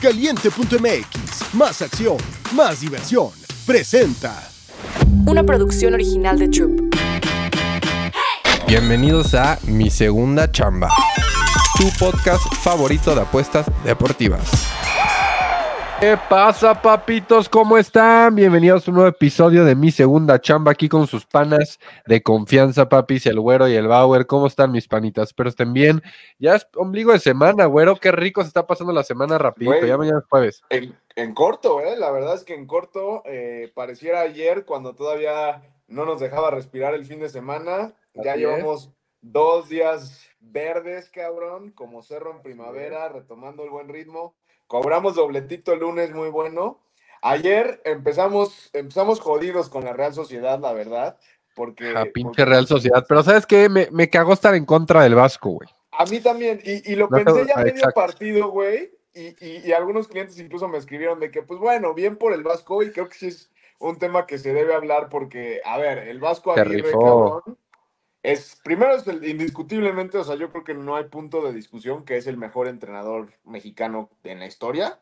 Caliente.mx, más acción, más diversión. Presenta. Una producción original de Troop. Bienvenidos a Mi Segunda Chamba, tu podcast favorito de apuestas deportivas. ¿Qué pasa, papitos? ¿Cómo están? Bienvenidos a un nuevo episodio de Mi Segunda Chamba aquí con sus panas de confianza, papis, el güero y el Bauer. ¿Cómo están mis panitas? Espero estén bien. Ya es ombligo de semana, güero. Qué rico se está pasando la semana rapidito. Güey. Ya mañana es jueves. En, en corto, ¿eh? La verdad es que en corto, eh, pareciera ayer cuando todavía no nos dejaba respirar el fin de semana. Ya Así llevamos dos días verdes, cabrón, como cerro en primavera, retomando el buen ritmo. Cobramos dobletito el lunes, muy bueno. Ayer empezamos, empezamos jodidos con la Real Sociedad, la verdad, porque... A pinche porque- Real Sociedad. Pero ¿sabes qué? Me, me cagó estar en contra del Vasco, güey. A mí también, y, y lo No pensé ya ah, medio exacto. partido, güey, y, y- y algunos clientes incluso me escribieron de que, pues bueno, bien por el Vasco, y creo que sí es un tema que se debe hablar porque, a ver, el Vasco Aguirre, cabrón, es, primero es el, indiscutiblemente, o sea, yo creo que no hay punto de discusión que es el mejor entrenador mexicano en la historia.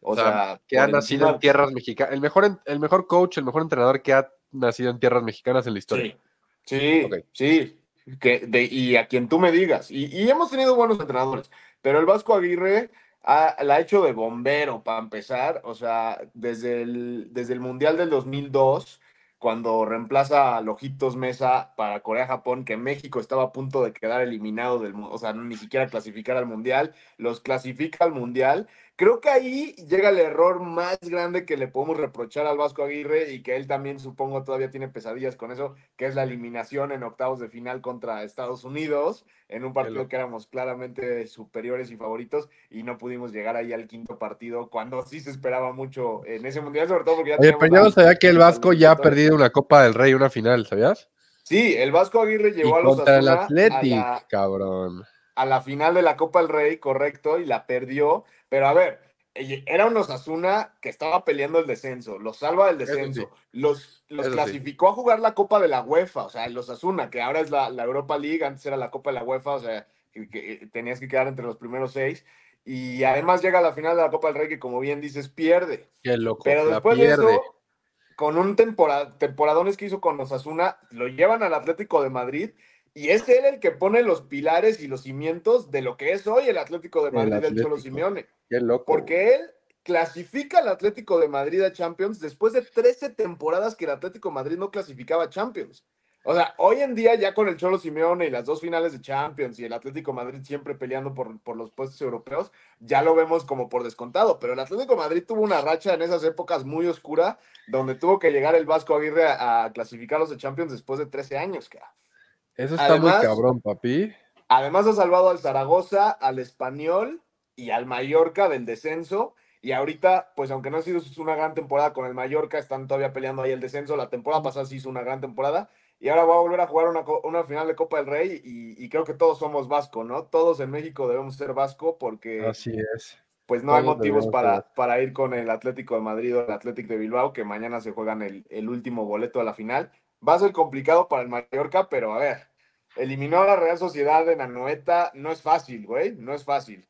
O, O sea, sea, Que ha nacido en tierras mexicanas. El mejor, el mejor coach, el mejor entrenador que ha nacido en tierras mexicanas en la historia. Sí, sí, sí. Que de, y a quien tú me digas. Y, y hemos tenido buenos entrenadores, pero el Vasco Aguirre ha- la ha hecho de bombero para empezar. O sea, desde el, desde el Mundial del 2002, cuando reemplaza a Lojitos Mesa para Corea-Japón, que México estaba a punto de quedar eliminado del o sea, ni siquiera clasificar al Mundial, los clasifica al Mundial. Creo que ahí llega el error más grande que le podemos reprochar al Vasco Aguirre y que él también supongo todavía tiene pesadillas con eso, que es la eliminación en octavos de final contra Estados Unidos, en un partido que éramos claramente superiores y favoritos y no pudimos llegar ahí al quinto partido cuando sí se esperaba mucho en ese mundial, sobre todo porque ya Oye, pero yo no sabía que el Vasco ya ha perdido una Copa del Rey, una final, ¿sabías? Sí, el Vasco Aguirre Y llevó a los contra el Asuna a Athletic, la- cabrón. a la final de la Copa del Rey, correcto, y la perdió. Pero a ver, eh, era un Osasuna que estaba peleando el descenso, los salva del descenso, sí. los, los Eso sí. clasificó a jugar la Copa de la UEFA, o sea, el Osasuna, que ahora es la, la Europa League, antes era la Copa de la UEFA, o sea, que, que tenías que quedar entre los primeros seis. Y además llega a la final de la Copa del Rey, que como bien dices, pierde. Qué loco. Pero la después pierde. de eso, con un temporada, temporadones que hizo con Osasuna, lo llevan al Atlético de Madrid y es él el que pone los pilares y los cimientos de lo que es hoy el Atlético de Madrid del Cholo. Simeone. Qué loco. Porque él clasifica al Atlético de Madrid a Champions después de 13 temporadas que el Atlético de Madrid no clasificaba a Champions. O sea, hoy en día ya con el Cholo Simeone y las dos finales de Champions y el Atlético de Madrid siempre peleando por, por los puestos europeos, ya lo vemos como por descontado. Pero el Atlético de Madrid tuvo una racha en esas épocas muy oscura donde tuvo que llegar el Vasco Aguirre a, a clasificar a los de Champions después de 13 años. cara. Eso está Además- muy cabrón, papi. Además ha salvado al Zaragoza, al Español y al Mallorca del descenso. Y ahorita, pues aunque no ha sido una gran temporada con el Mallorca, están todavía peleando ahí el descenso. La temporada pasada sí hizo una gran temporada. Y ahora va a volver a jugar una, una final de Copa del Rey. Y, y creo que todos somos vasco, ¿no? Todos en México debemos ser vasco porque Así es. pues no hay motivos para, para ir con el Atlético de Madrid o el Atlético de Bilbao, que mañana se juegan el, el último boleto a la final. Va a ser complicado para el Mallorca, pero a ver, eliminó a la Real Sociedad en Anoeta, no es fácil, güey, no es fácil.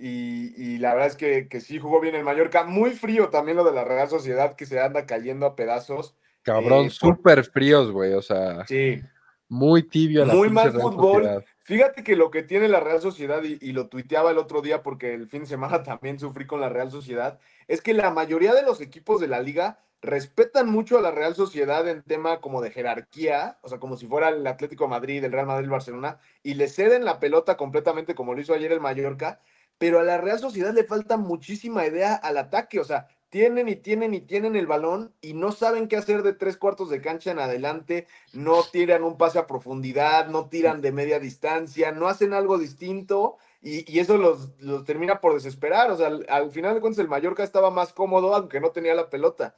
Y, y la verdad es que, que sí jugó bien el Mallorca. Muy frío también lo de la Real Sociedad, que se anda cayendo a pedazos. Cabrón, Eh, súper fríos, güey. O sea, Sí, muy tibio la Muy mal Real fútbol. Sociedad. Fíjate que lo que tiene la Real Sociedad, y, y lo tuiteaba el otro día porque el fin de semana también sufrí con la Real Sociedad, es que la mayoría de los equipos de la liga respetan mucho a la Real Sociedad en tema como de jerarquía, o sea, como si fuera el Atlético de Madrid, el Real Madrid, el Barcelona, y le ceden la pelota completamente como lo hizo ayer el Mallorca, pero a la Real Sociedad le falta muchísima idea al ataque, o sea, tienen y tienen y tienen el balón y no saben qué hacer de tres cuartos de cancha en adelante, no tiran un pase a profundidad, no tiran de media distancia, no hacen algo distinto y, eso los, los termina por desesperar. O sea, al, al final de cuentas el Mallorca estaba más cómodo aunque no tenía la pelota.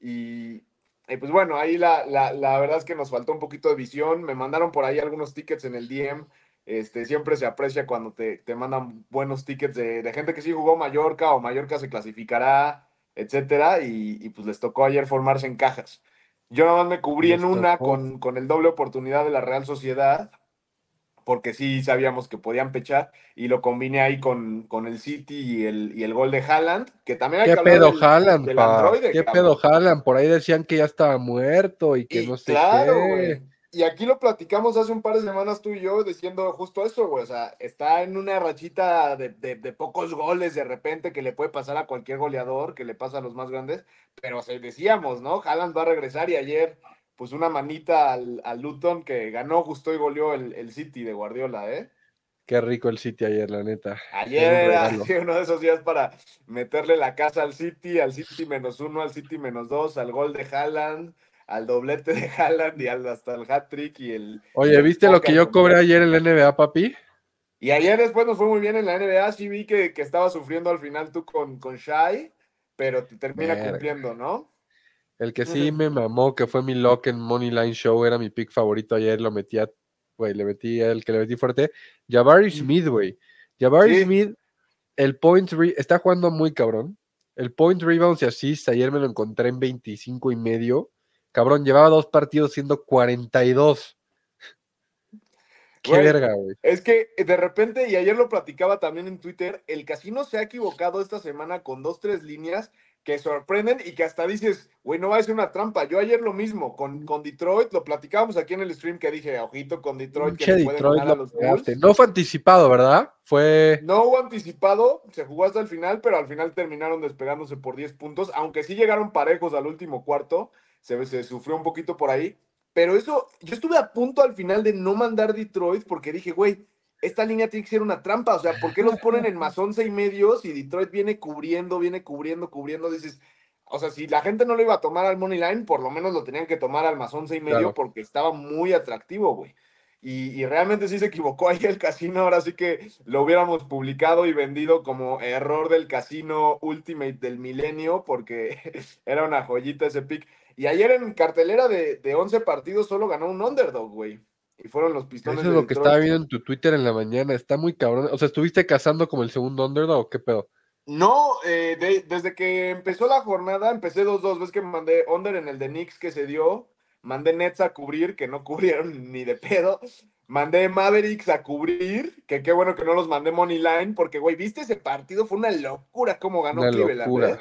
Y, y pues bueno, ahí la, la, la verdad es que nos faltó un poquito de visión. Me mandaron por ahí algunos tickets en el DM. Este, siempre se aprecia cuando te, te mandan buenos tickets de, de gente que sí jugó Mallorca o Mallorca se clasificará, etcétera, y, y pues les tocó ayer formarse en cajas. Yo nada más me cubrí Les en una con, con el doble oportunidad de la Real Sociedad, porque sí sabíamos que podían pechar y lo combiné ahí con, con el City y el, y el gol de Haaland, que también hay ¿Qué que pedo del- Haaland, del ¿Qué cabrón. pedo Haaland? Por ahí decían que ya estaba muerto y que Y no sé claro, qué. Y aquí lo platicamos hace un par de semanas tú y yo diciendo justo eso, güey. O sea, está en una rachita de, de- de pocos goles de repente que le puede pasar a cualquier goleador, que le pasa a los más grandes. Pero o sea, decíamos, ¿no? Haaland va a regresar y ayer, pues una manita al, al Luton que ganó justo y goleó el, el City de Guardiola, ¿eh? Qué rico el City ayer, la neta. Ayer Era uno de esos días para meterle la casa al City, al City menos uno, al City menos dos, al gol de Haaland, al doblete de Haaland y al, hasta el hat-trick y el... Oye, ¿viste lo que yo cobré ayer en la NBA, papi? Y ayer después nos fue muy bien en la NBA, sí vi que, que estaba sufriendo al final tú con, con Shai, pero te termina cumpliendo, ¿no? El que sí me mamó, que fue mi lock en Moneyline Show, era mi pick favorito ayer, lo metía, güey, le metí el que le metí fuerte. Jabari Smith, güey. Jabari Sí. Smith, el point, re- está jugando muy cabrón. El point rebounds y assist, ayer me lo encontré en 25 y medio. Cabrón, llevaba dos partidos siendo 42. Qué Güey, verga, güey. Es que eh, de repente, y ayer lo platicaba también en Twitter, el casino se ha equivocado esta semana con dos, tres líneas que sorprenden y que hasta dices, güey, no va a ser una trampa. Yo ayer lo mismo, con, con Detroit, lo platicábamos aquí en el stream que dije, ojito con Detroit, que pueden Detroit ganar a lo los. No fue anticipado, ¿verdad? Fue. No hubo anticipado, se jugó hasta el final, pero al final terminaron despegándose por 10 puntos, aunque sí llegaron parejos al último cuarto, se, se sufrió un poquito por ahí, pero eso, yo estuve a punto al final de no mandar Detroit porque dije, güey, esta línea tiene que ser una trampa, o sea, ¿por qué los ponen en más 11 y medio si Detroit viene cubriendo, viene cubriendo, cubriendo? Dices, o sea, si la gente no lo iba a tomar al money line, por lo menos lo tenían que tomar al más 11 y medio Claro. porque estaba muy atractivo, güey. Y, y realmente sí se equivocó ahí el casino, ahora sí que lo hubiéramos publicado y vendido como error del casino Ultimate del milenio, porque era una joyita ese pick. Y ayer en cartelera de, de 11 partidos solo ganó un underdog, güey. Y fueron los pistones Eso es de lo que estaba viendo en tu Twitter en la mañana. Está muy cabrón. O sea, ¿estuviste cazando como el segundo underdog o qué pedo? No, eh, de- desde que empezó la jornada, empecé 2-2. Ves que mandé under en el de Knicks que se dio. Mandé Nets a cubrir, que no cubrieron ni de pedo. Mandé Mavericks a cubrir, que qué bueno que no los mandé Money Line, porque, güey, ¿viste ese partido? Fue una locura cómo ganó Una Cleveland. locura. ¿eh?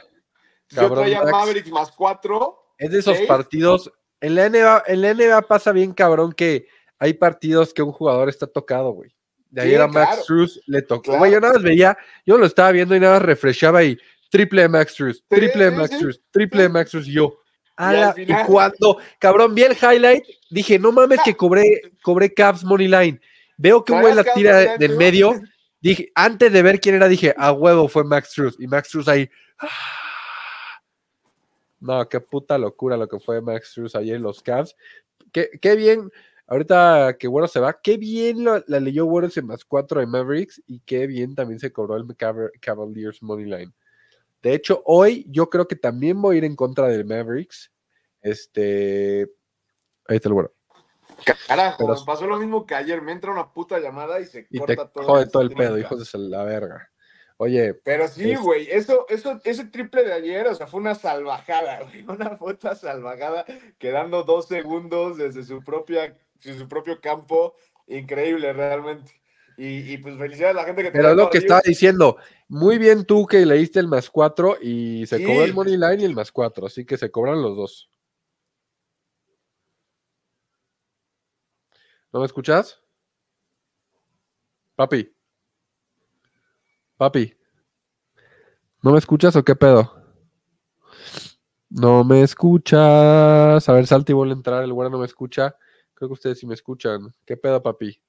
Yo traía Max. Mavericks más 4. Es de esos partidos. En la, NBA, en la NBA pasa bien cabrón que hay partidos que un jugador está tocado, güey. De Sí, ayer a Max claro. Le tocó. Claro. Güey, yo nada más veía, yo lo estaba viendo y nada más refreshaba y triple Max Struz, triple sí, Max sí. Struz, triple Max Struz. Y yo, Y al ala, y, final- cuando, cabrón, vi el highlight, dije, no mames que cobré, cobré Cavs Money Line. Veo que un güey la ¿Traías Cavs tira de, Line de en tú? medio. Dije, antes de ver quién era, dije, a huevo fue Max Struz. Y Max Struz ahí. No, qué puta locura lo que fue Max Struz ayer en los Cavs. Qué, qué bien, ahorita que Güero se va, qué bien lo- la leyó Güero en más 4 de Mavericks y qué bien también se cobró el Cav- Cavaliers Money Line. De hecho, hoy yo creo que también voy a ir en contra del Mavericks. Este. Ahí está el Güero. Carajo, Pero- pasó lo mismo que ayer. Me entra una puta llamada y se Y te corta todo. jode todo el pedo, hijos de la verga. Oye, Pero sí, Es- güey, eso, eso, ese triple de ayer, o sea, fue una salvajada, güey, una puta salvajada, quedando dos segundos desde su propia, desde su propio campo, increíble realmente. Y, y, pues felicidades a la gente que pero es lo que estaba diciendo. Muy bien tú que leíste el más 4 y se Sí. cobró el Money Line y el más 4, así que se cobran los dos. ¿No me escuchas? Papi. Papi. ¿No me escuchas o qué pedo? No me escuchas. A ver, salta y vuelve a entrar. El güero no me escucha. Creo que ustedes sí me escuchan. ¿Qué pedo, papi?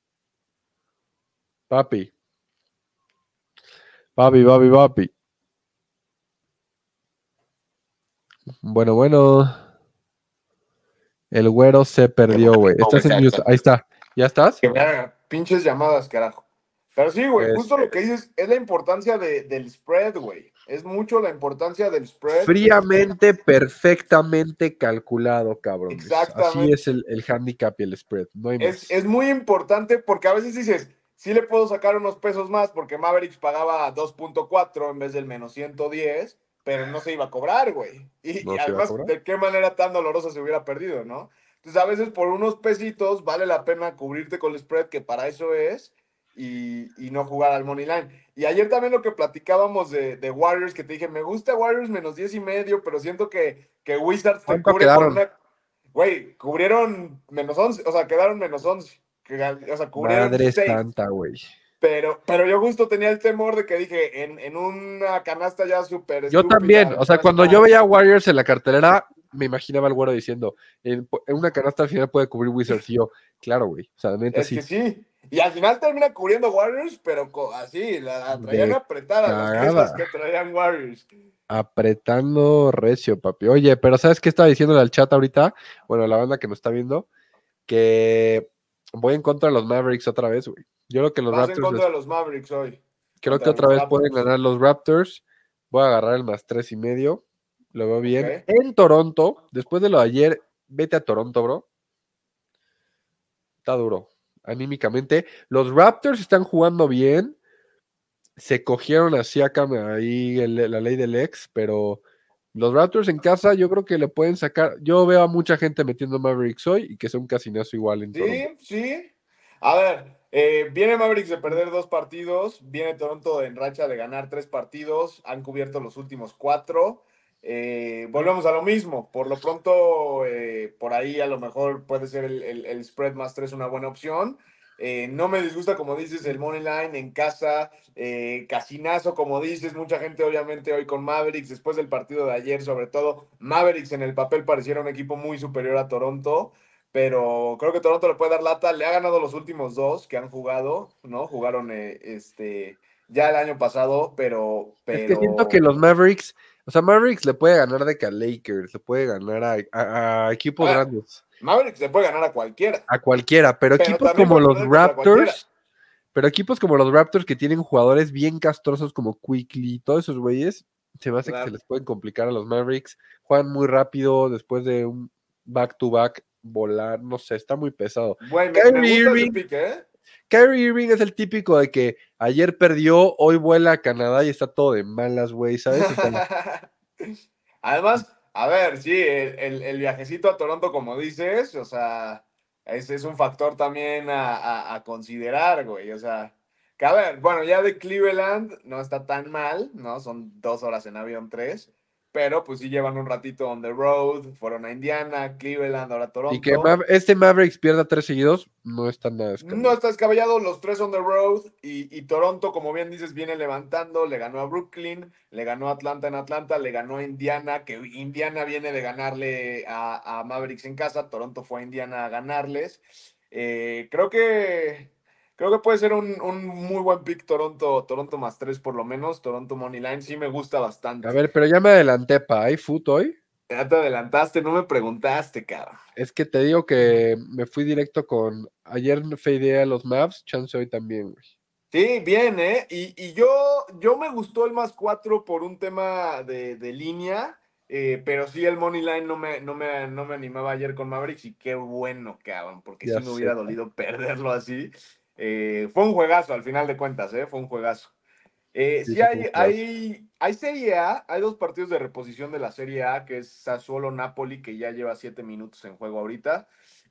Papi. Papi, papi, papi. Bueno, bueno. El güero se perdió, güey. Estás en. Ahí está. ¿Ya estás? Que pinches llamadas, carajo. Pero sí, güey, Es- justo lo que dices es la importancia de- del spread, güey. Es mucho la importancia del spread. Fríamente, perfectamente calculado, cabrón. Así Exactamente. es el, el handicap y el spread. No hay más. Es, es muy importante porque a veces dices, sí le puedo sacar unos pesos más porque Mavericks pagaba 2.4 en vez del menos 110, pero no se iba a cobrar, güey. Y, No y además. ¿de qué manera tan dolorosa se hubiera perdido, no? Entonces, a veces por unos pesitos vale la pena cubrirte con el spread, que para eso es, y, y no jugar al money line. Y ayer también lo que platicábamos de, de Warriors, que te dije, me gusta Warriors menos 10 y medio, pero siento que, que Wizards te ¿Cuánto cubre por una... Güey, cubrieron menos 11, o sea, quedaron menos 11. que- O sea, cubrieron Madre 6. santa, güey. Pero, pero yo justo tenía el temor de que dije, en, en una canasta ya súper Yo estúpida, también, o sea, cuando yo veía Warriors en la cartelera, me imaginaba el güero diciendo, en, en una canasta al final puede cubrir Wizards. Y yo, claro, güey. O sea, neta Es sí. que sí. Y al final termina cubriendo Warriors, pero así, la, la traían De apretada las que traían Warriors. Apretando recio, papi. Oye, pero ¿sabes qué estaba diciéndole al chat ahorita? Bueno, la banda que nos está viendo, que voy en contra de los Mavericks otra vez, güey. Yo creo que los Vas en Raptors, contra de los Mavericks hoy. creo que otra vez pueden ganar los Raptors. Voy a agarrar el más tres y medio. Lo veo bien. En Toronto, después de lo de ayer, vete a Toronto, bro. Está duro, anímicamente. Los Raptors están jugando bien. Se cogieron así acá ahí el- la ley del ex, pero los Raptors en casa yo creo que le pueden sacar. Yo veo a mucha gente metiendo Mavericks hoy y que sea un casinazo igual en Toronto. Sí, sí. A ver, eh, viene Mavericks de perder dos partidos, viene Toronto en racha de ganar tres partidos, han cubierto los últimos cuatro. Eh, volvemos a lo mismo. Por lo pronto, eh, por ahí a lo mejor puede ser el, el- el spread más tres una buena opción. Eh, no me disgusta, como dices, el money line en casa, casinazo, como dices, mucha gente obviamente hoy con Mavericks, después del partido de ayer, sobre todo, Mavericks en el papel pareciera un equipo muy superior a Toronto, pero creo que Toronto le puede dar lata, le ha ganado los últimos dos que han jugado, ¿no? Jugaron este ya el año pasado, pero, pero... Es que siento que los Mavericks, o sea, Mavericks le puede ganar de que a Lakers, le puede ganar a, a- a equipos grandes. Mavericks le puede ganar a cualquiera. a cualquiera, pero, Pero equipos como los. Raptors, pero equipos como los Raptors que tienen jugadores bien castrosos como Quickly, todos esos güeyes, se me hace que se les pueden complicar a los Mavericks. Juegan muy rápido después de un back to back volar, no sé, está muy pesado. Kyrie ese Irving. ¿eh? Kyrie Irving es el típico de que ayer perdió, hoy vuela a Canadá y está todo de malas, güey, ¿sabes? Además, a ver, sí, el, el- viajecito a Toronto, como dices, o sea, ese es un factor también a, a- a considerar, güey. O sea, que a ver, bueno, ya de Cleveland no está tan mal, ¿no? Son dos horas en avión, tres. Pero pues sí llevan un ratito on the road, fueron a Indiana, Cleveland, ahora Toronto. y que este Mavericks pierda tres seguidos, no está nada No descabellado. está descabellado, los tres on the road y, y Toronto, como bien dices, viene levantando, le ganó a Brooklyn, le ganó a Atlanta en Atlanta, le ganó a Indiana, que Indiana viene de ganarle a, a Mavericks en casa, Toronto fue a Indiana a ganarles. Eh, creo que creo que puede ser un, un muy buen pick Toronto, Toronto más tres por lo menos, Toronto Money Line, sí me gusta bastante. A ver, pero ya me adelanté, pa, ¿hay foot hoy? Ya te adelantaste, no me preguntaste, cabrón. Es que te digo que me fui directo con. Ayer fadeé a los Mavs, chance hoy también, güey. Sí, bien, ¿eh? Y, y yo, yo me gustó el más cuatro por un tema de, de línea, eh, pero sí el money line no me, no, me, no me animaba ayer con Mavericks y qué bueno, cabrón, porque Ya sí me hubiera dolido perderlo así. Eh, fue un juegazo al final de cuentas, ¿eh? Fue un juegazo. Eh, Sí, hay, hay, hay Serie A, hay dos partidos de reposición de la Serie A, que es Sassuolo-Napoli, que ya lleva siete minutos en juego ahorita.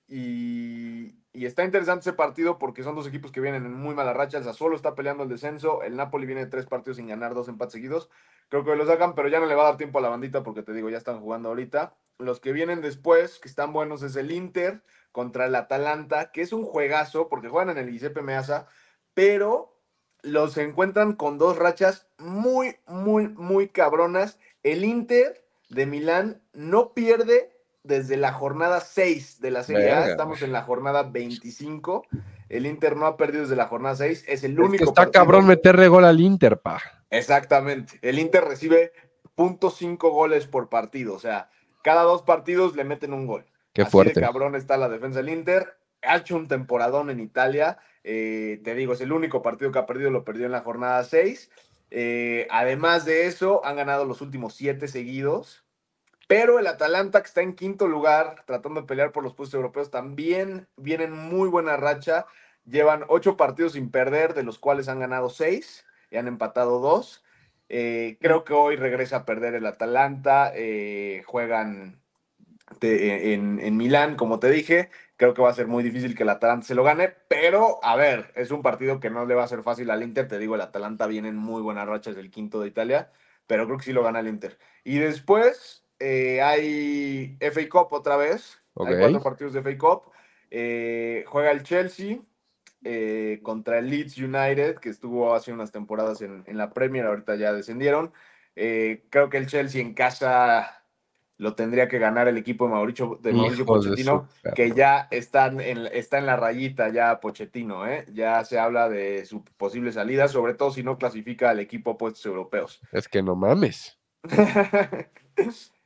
Y, y está interesante ese partido porque son dos equipos que vienen en muy mala racha. El Sassuolo está peleando el descenso, el Napoli viene de tres partidos sin ganar, dos empates seguidos. Creo que lo sacan, pero ya no le va a dar tiempo a la bandita porque te digo, ya están jugando ahorita. Los que vienen después, que están buenos, es el Inter contra el Atalanta, que es un juegazo porque juegan en el Giuseppe Meazza, pero los encuentran con dos rachas muy, muy, muy cabronas. El Inter de Milán no pierde desde la jornada 6 de la Serie A. Estamos en la jornada 25. El Inter no ha perdido desde la jornada 6. Es el Es único que está partido- cabrón meterle gol al Inter, pa. Exactamente. El Inter recibe .5 goles por partido. O sea, cada dos partidos le meten un gol. Qué Así fuerte. de cabrón está la defensa del Inter. Ha hecho un temporadón en Italia. Eh, te digo, es el único partido que ha perdido, lo perdió en la jornada 6. Eh, además de eso, han ganado los últimos siete seguidos. Pero el Atalanta, que está en quinto lugar, tratando de pelear por los puestos europeos, también viene en muy buena racha. Llevan ocho partidos sin perder, de los cuales han ganado seis y han empatado dos. Eh, creo que hoy regresa a perder el Atalanta. juegan en, en Milán, como te dije. Creo que va a ser muy difícil que el Atalanta se lo gane, pero a ver, es un partido que no le va a ser fácil al Inter. Te digo, el Atalanta viene en muy buenas rachas del quinto de Italia, pero creo que sí lo gana el Inter. Y después eh, hay FA Cup otra vez. Hay cuatro partidos de FA Cup. Eh, juega el Chelsea eh, contra el Leeds United, que estuvo hace unas temporadas en, en la Premier, ahorita ya descendieron. Creo que el Chelsea en casa lo tendría que ganar el equipo de Mauricio, de Mauricio de Pochettino, su que ya están en, está en la rayita ya Pochettino, ¿eh? ya se habla de su posible salida, sobre todo si no clasifica al equipo a puestos europeos. Es que no mames.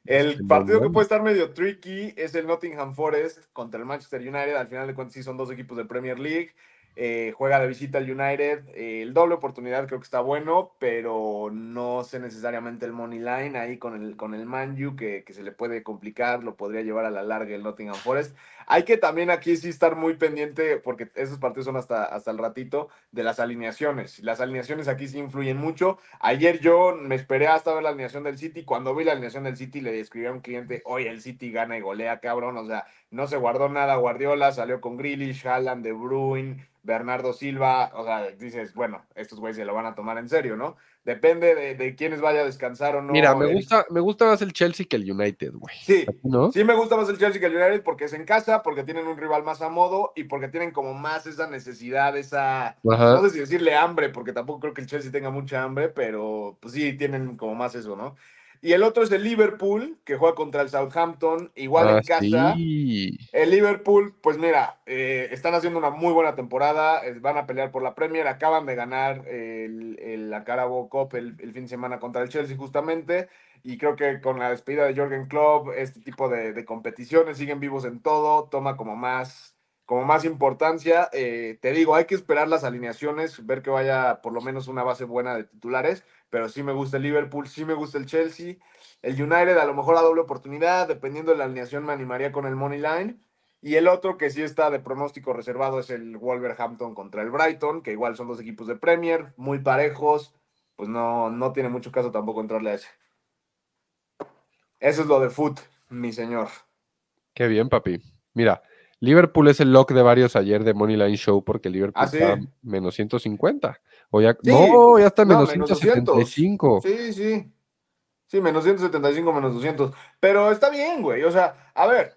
El que no partido que puede estar medio tricky es el Nottingham Forest contra el Manchester United. Al final de cuentas, sí son dos equipos de Premier League. Eh, juega de visita al United. Eh, el doble oportunidad creo que está bueno, pero no sé necesariamente el money line ahí con el, con el Man U que, que se le puede complicar, lo podría llevar a la larga el Nottingham Forest. Hay que también aquí sí estar muy pendiente, porque esos partidos son hasta, hasta el ratito, de las alineaciones. Las alineaciones aquí sí influyen mucho. Ayer yo me esperé hasta ver la alineación del City. Cuando vi la alineación del City le escribí a un cliente, oye, el City gana y golea, cabrón. O sea, no se guardó nada Guardiola, salió con Grealish, Haaland, De Bruyne, Bernardo Silva. O sea, dices, bueno, estos güeyes se lo van a tomar en serio, ¿no? Depende de, de quiénes vaya a descansar o no. Mira, me el- gusta, me gusta más el Chelsea que el United, güey. Sí, ¿A ti ¿No? Sí me gusta más el Chelsea que el United porque es en casa, porque tienen un rival más a modo y porque tienen como más esa necesidad, esa, Ajá. no sé si decirle hambre, porque tampoco creo que el Chelsea tenga mucha hambre, pero pues sí, tienen como más eso, ¿no? Y el otro es el Liverpool, que juega contra el Southampton, igual Ah, en casa. sí. El Liverpool, pues mira, eh, están haciendo una muy buena temporada, eh, van a pelear por la Premier, acaban de ganar el, el- la Carabao Cup el, el fin de semana contra el Chelsea justamente, y creo que con la despedida de Jürgen Klopp, este tipo de, de competiciones siguen vivos en todo, toma como más, como más importancia. Eh, te digo, hay que esperar las alineaciones, ver que vaya por lo menos una base buena de titulares, pero sí me gusta el Liverpool, sí me gusta el Chelsea. El United a lo mejor a doble oportunidad, dependiendo de la alineación me animaría con el Money Line. Y el otro que sí está de pronóstico reservado es el Wolverhampton contra el Brighton, que igual son dos equipos de Premier, muy parejos, pues no, no tiene mucho caso tampoco entrarle a ese. Eso es lo de foot, mi señor. Qué bien, papi. Mira, Liverpool es el lock de varios ayer de Moneyline Show porque Liverpool ¿Ah, sí? está menos 150. O ya, Sí, no, ya está no, menos menos 175. Sí, sí. Sí, menos 175, menos 200. Pero está bien, güey. O sea, a ver,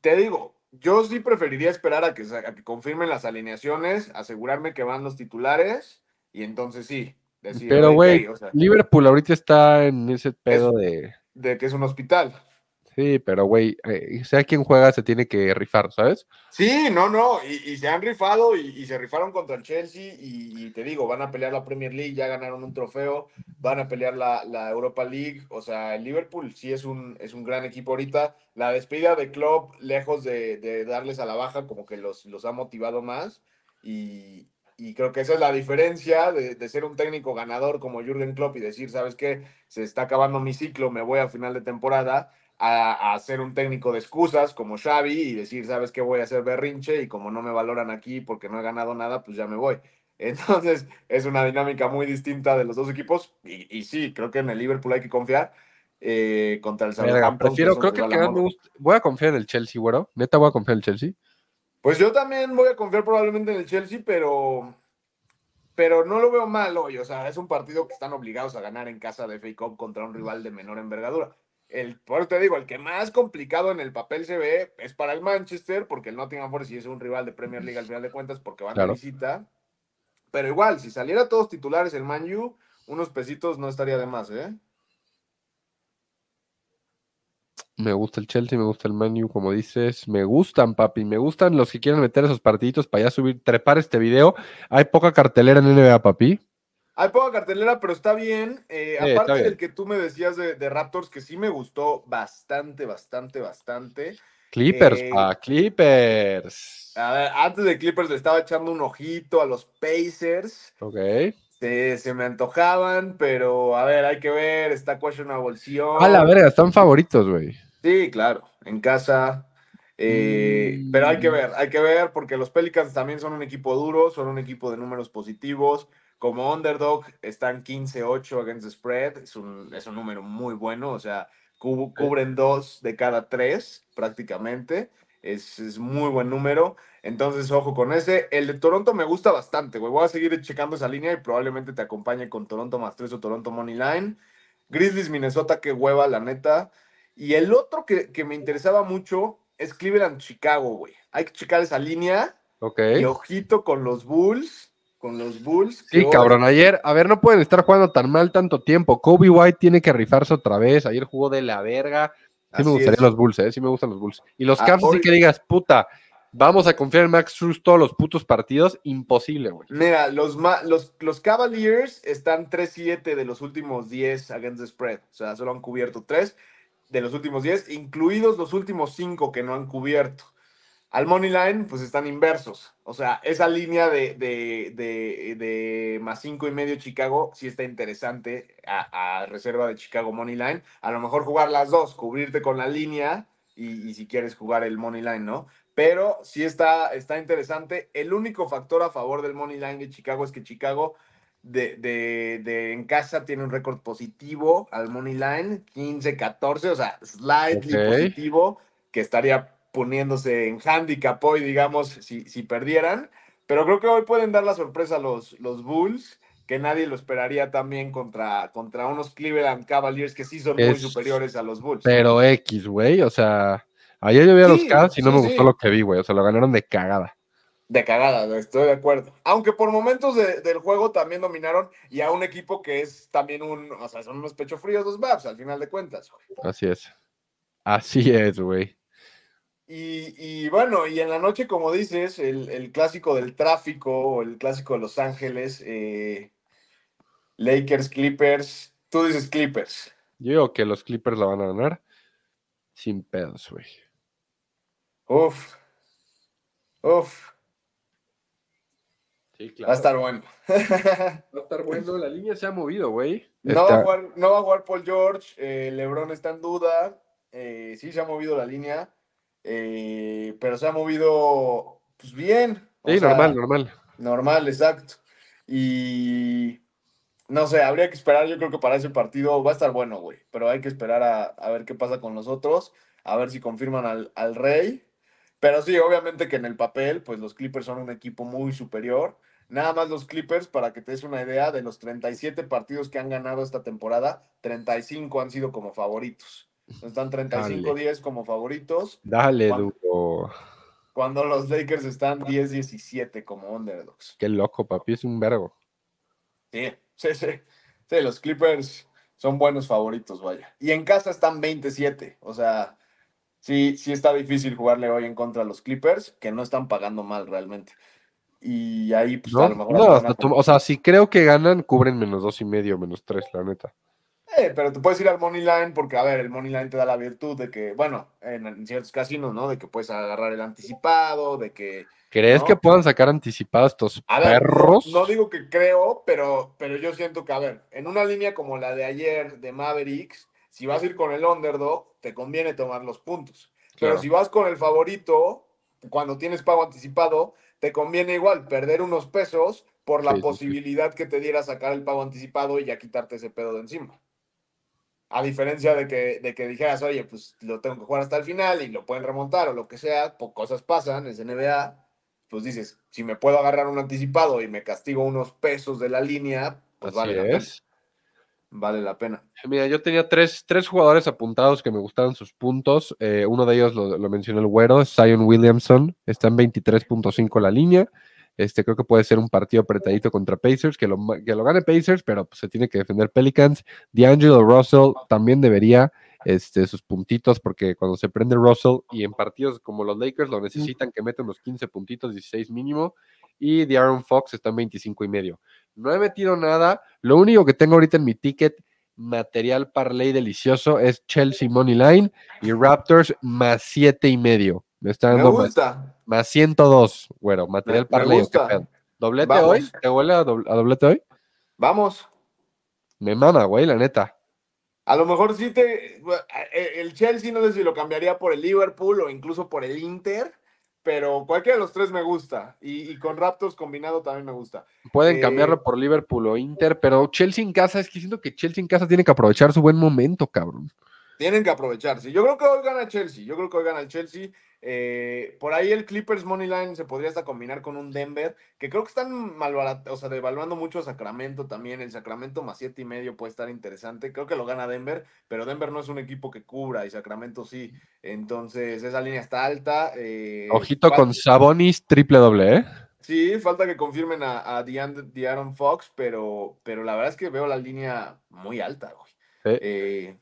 te digo, yo sí preferiría esperar a que, a que confirmen las alineaciones, asegurarme que van los titulares y entonces sí. Decir, Pero, güey, o sea, Liverpool ahorita está en ese pedo de. de que es un hospital. Sí, pero, güey, eh, sea quien juega, se tiene que rifar, ¿sabes? Sí, no, no, y, se han rifado y, se rifaron contra el Chelsea y, y te digo, van a pelear la Premier League, ya ganaron un trofeo, van a pelear la, la Europa League, o sea, el Liverpool sí es un, es un gran equipo ahorita, la despedida de Klopp, lejos de, de darles a la baja, como que los, los ha motivado más y, y creo que esa es la diferencia de, de ser un técnico ganador como Jürgen Klopp y decir, ¿sabes qué? Se está acabando mi ciclo, me voy a final de temporada a, a ser un técnico de excusas como Xavi y decir, ¿sabes qué? Voy a hacer berrinche y como no me valoran aquí porque no he ganado nada, pues ya me voy. Entonces, es una dinámica muy distinta de los dos equipos y, y sí, creo que en el Liverpool hay que confiar eh, contra el Southampton. prefiero, creo que me gusta. Voy a confiar en el Chelsea, güero. Neta, voy a confiar en el Chelsea. Pues yo también voy a confiar probablemente en el Chelsea, pero, pero no lo veo mal hoy. O sea, es un partido que están obligados a ganar en casa de FA Cup contra un rival de menor envergadura. El, por eso te digo, el que más complicado en el papel se ve es para el Manchester, porque el Nottingham Forest sí es un rival de Premier League al final de cuentas, porque van Claro. de visita. Pero igual, si saliera todos titulares el Man U, unos pesitos no estaría de más, ¿eh? Me gusta el Chelsea, me gusta el Manu, como dices. Me gustan, papi. Me gustan los que quieren meter esos partiditos para ya subir, trepar este video. Hay poca cartelera en NBA, papi. Hay poca cartelera, pero está bien. Eh, Sí, está aparte bien. del que tú me decías de, de Raptors, que sí me gustó bastante, bastante, bastante. Clippers, Eh, pa, Clippers. A ver, antes de Clippers le estaba echando un ojito a los Pacers. Ok. Se, se me antojaban, pero a ver, hay que ver. Está questionable Sion. A la verga, están favoritos, güey. Sí, claro, en casa. Eh, Mm. Pero hay que ver, hay que ver, porque los Pelicans también son un equipo duro, son un equipo de números positivos. como underdog están 15-8 against the spread. Es un, es un número muy bueno. O sea, cu- cubren dos de cada tres prácticamente. Es, es muy buen número. Entonces, ojo con ese. El de Toronto me gusta bastante, güey. Voy a seguir checando esa línea y probablemente te acompañe con Toronto más 3 o Toronto Money Line. Grizzlies, Minnesota, qué hueva, la neta. Y el otro que, que me interesaba mucho es Cleveland, Chicago, güey. Hay que checar esa línea. Ok. Y ojito con los Bulls. Con los Bulls. Sí, hoy- cabrón, ayer, a ver, no pueden estar jugando tan mal tanto tiempo. Kobe White tiene que rifarse otra vez. Ayer jugó de la verga. Sí Así me gustarían es. los Bulls, ¿eh? Sí me gustan los Bulls. Y los Ah, Cavs, así hoy- que digas, puta, vamos a confiar en Max Struz todos los putos partidos. Imposible, güey. Mira, los, ma- los, los Cavaliers están 3-7 de los últimos 10 against the spread. O sea, solo han cubierto 3 de los últimos 10, incluidos los últimos 5 que no han cubierto. Al money line, pues están inversos. O sea, esa línea de, de, de, de más 5 y medio Chicago sí está interesante a, reserva de Chicago money line. A lo mejor jugar las dos, cubrirte con la línea y, y si quieres jugar el money line, ¿no? Pero sí está, está interesante. El único factor a favor del money line de Chicago es que Chicago de, de, de en casa tiene un récord positivo al money line, 15-14, o sea, slightly positivo, que estaría poniéndose en handicap hoy, digamos, si, si perdieran. Pero creo que hoy pueden dar la sorpresa a los, los Bulls, que nadie lo esperaría también contra, contra unos Cleveland Cavaliers que sí son muy Es- superiores a los Bulls. Pero X, güey, o sea, ayer yo vi a los Sí, Cavs y no sí, me sí. gustó lo que vi, güey. O sea, lo ganaron de cagada. De cagada, estoy de acuerdo. Aunque por momentos de- del juego también dominaron y a un equipo que es también un, o sea, son unos pecho fríos los Babs al final de cuentas. güey. Así es. Así es, güey. Y, y bueno, y en la noche, como dices, el, el clásico del tráfico o el clásico de Los Ángeles, eh, Lakers, Clippers, tú dices Clippers. Yo digo que los Clippers la van a ganar sin pedos, güey. Uf, uf, Sí, va a estar bueno. Va a estar bueno. La línea se ha movido, güey. No, va a jugar, no va a jugar Paul George, eh, LeBron está en duda, eh, sí se ha movido la línea, eh, pero se ha movido pues bien. o Sí, sea, normal, normal. Normal, exacto. Y no sé, habría que esperar, yo creo que para ese partido va a estar bueno, güey, pero hay que esperar a, a ver qué pasa con los otros, a ver si confirman al, al Rey. Pero sí, obviamente que en el papel, pues los Clippers son un equipo muy superior. Nada más los Clippers, para que te des una idea, de los 37 partidos que han ganado esta temporada, 35 han sido como favoritos. Están 35-10 como favoritos, Dale, Juan. duro. cuando los Lakers están 10-17 como underdogs. Qué loco, papi. Es un vergo. Sí, sí, sí. Sí, los Clippers son buenos favoritos, vaya. Y en casa están 27. O sea, sí, sí está difícil jugarle hoy en contra a los Clippers, que no están pagando mal realmente. Y ahí, pues, ¿No? a lo mejor. No, hasta con- o sea, si creo que ganan, cubren menos dos y medio, menos tres, la neta. Eh, pero te puedes ir al Money Line porque, a ver, el Money Line te da la virtud de que, bueno, en, en ciertos casinos, ¿no? De que puedes agarrar el anticipado, de que. ¿Crees No. que puedan sacar anticipados estos A ver, no- perros? No, digo que creo, pero, pero yo siento que, a ver, en una línea como la de ayer de Mavericks, si vas a ir con el underdog, te conviene tomar los puntos. Pero si vas con el favorito, cuando tienes pago anticipado, te conviene igual perder unos pesos por la Sí, sí, sí. posibilidad que te diera sacar el pago anticipado y ya quitarte ese pedo de encima. A diferencia de que, de que dijeras, oye, pues lo tengo que jugar hasta el final y lo pueden remontar o lo que sea, pues cosas pasan, es NBA, pues dices, si me puedo agarrar un anticipado y me castigo unos pesos de la línea, pues Así vale la pena. Vale la pena. Mira, yo tenía tres, tres jugadores apuntados que me gustaban sus puntos. Eh, uno de ellos lo, lo mencionó el güero, Zion Williamson. Está en 23.5 la línea. Este, creo que puede ser un partido apretadito contra Pacers, que lo, que lo gane Pacers, pero pues, se tiene que defender Pelicans. D'Angelo Russell también debería este, sus puntitos, porque cuando se prende Russell y en partidos como los Lakers lo necesitan que meta unos 15 puntitos, 16 mínimo. Y de Aaron Fox está en 25 y medio. No he metido nada. Lo único que tengo ahorita en mi ticket material parlay delicioso es Chelsea Money Line y Raptors más siete y medio. Me está dando más, gusta. más 102, güero. Material parlay. ¿Doblete Vamos. hoy? ¿Te huele a doblete hoy? Vamos. Me mama, güey, la neta. A lo mejor sí te. El Chelsea no sé si lo cambiaría por el Liverpool o incluso por el Inter, pero cualquiera de los tres me gusta. Y, y con Raptors combinado también me gusta. Pueden Eh, cambiarlo por Liverpool o Inter, pero Chelsea en casa, es que siento que Chelsea en casa tiene que aprovechar su buen momento, cabrón. Tienen que aprovecharse. Yo creo que hoy gana Chelsea. Yo creo que hoy gana el Chelsea. Eh, por ahí el Clippers Money Line se podría hasta combinar con un Denver, que creo que están malbaratados, o sea, devaluando mucho a Sacramento también. El Sacramento más siete y medio puede estar interesante. Creo que lo gana Denver, pero Denver no es un equipo que cubra y Sacramento sí. Entonces, esa línea está alta. eh, Ojito con Sabonis triple doble, ¿eh? Sí, falta que confirmen a, a De'Aaron Fox, pero, pero la verdad es que veo la línea muy alta, güey. Eh,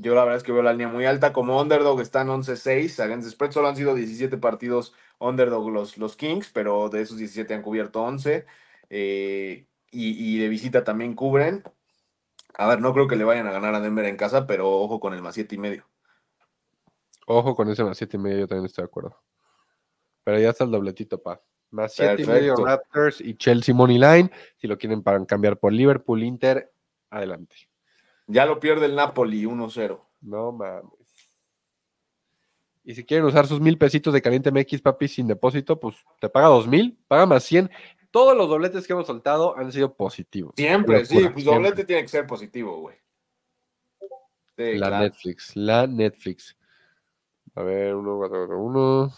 yo la verdad es que veo la línea muy alta. Como underdog están 11-6. Against spread solo han sido 17 partidos underdog los, los Kings, pero de esos 17 han cubierto 11. eh, y, y de visita también cubren. A ver, no creo que le vayan a ganar a Denver en casa, pero ojo con el más 7 y medio. Ojo con ese más siete y medio, yo también estoy de acuerdo. Pero ya está el dobletito, pa. Más siete y medio. Raptors y Chelsea Money Line. Si lo quieren para cambiar por Liverpool, Inter, adelante. Ya lo pierde el Napoli 1-0. No mames. Y si quieren usar sus mil pesitos de Caliente MX, papi, sin depósito, pues te paga dos mil, paga más 100. Todos los dobletes que hemos soltado han sido positivos. Siempre, sí, pues siempre. doblete tiene que ser positivo, güey. Sí, La claro. Netflix, la Netflix. A ver, uno, cuatro, cuatro, uno.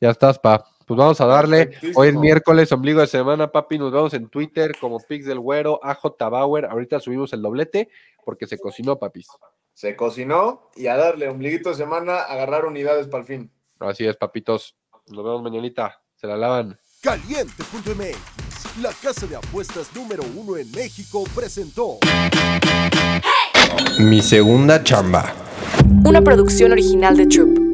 Ya estás, pa. Pues vamos a darle. Hoy es miércoles, ombligo de semana, papi. Nos vemos en Twitter como Pix del Güero, AJ Bauer. Ahorita subimos el doblete porque se cocinó, papis. Se cocinó y a darle ombliguito de semana, agarrar unidades para el fin. Así es, papitos. Nos vemos mañanita. Se la lavan. Caliente.mx, la casa de apuestas número uno en México, presentó Mi segunda chamba. Una producción original de Troop.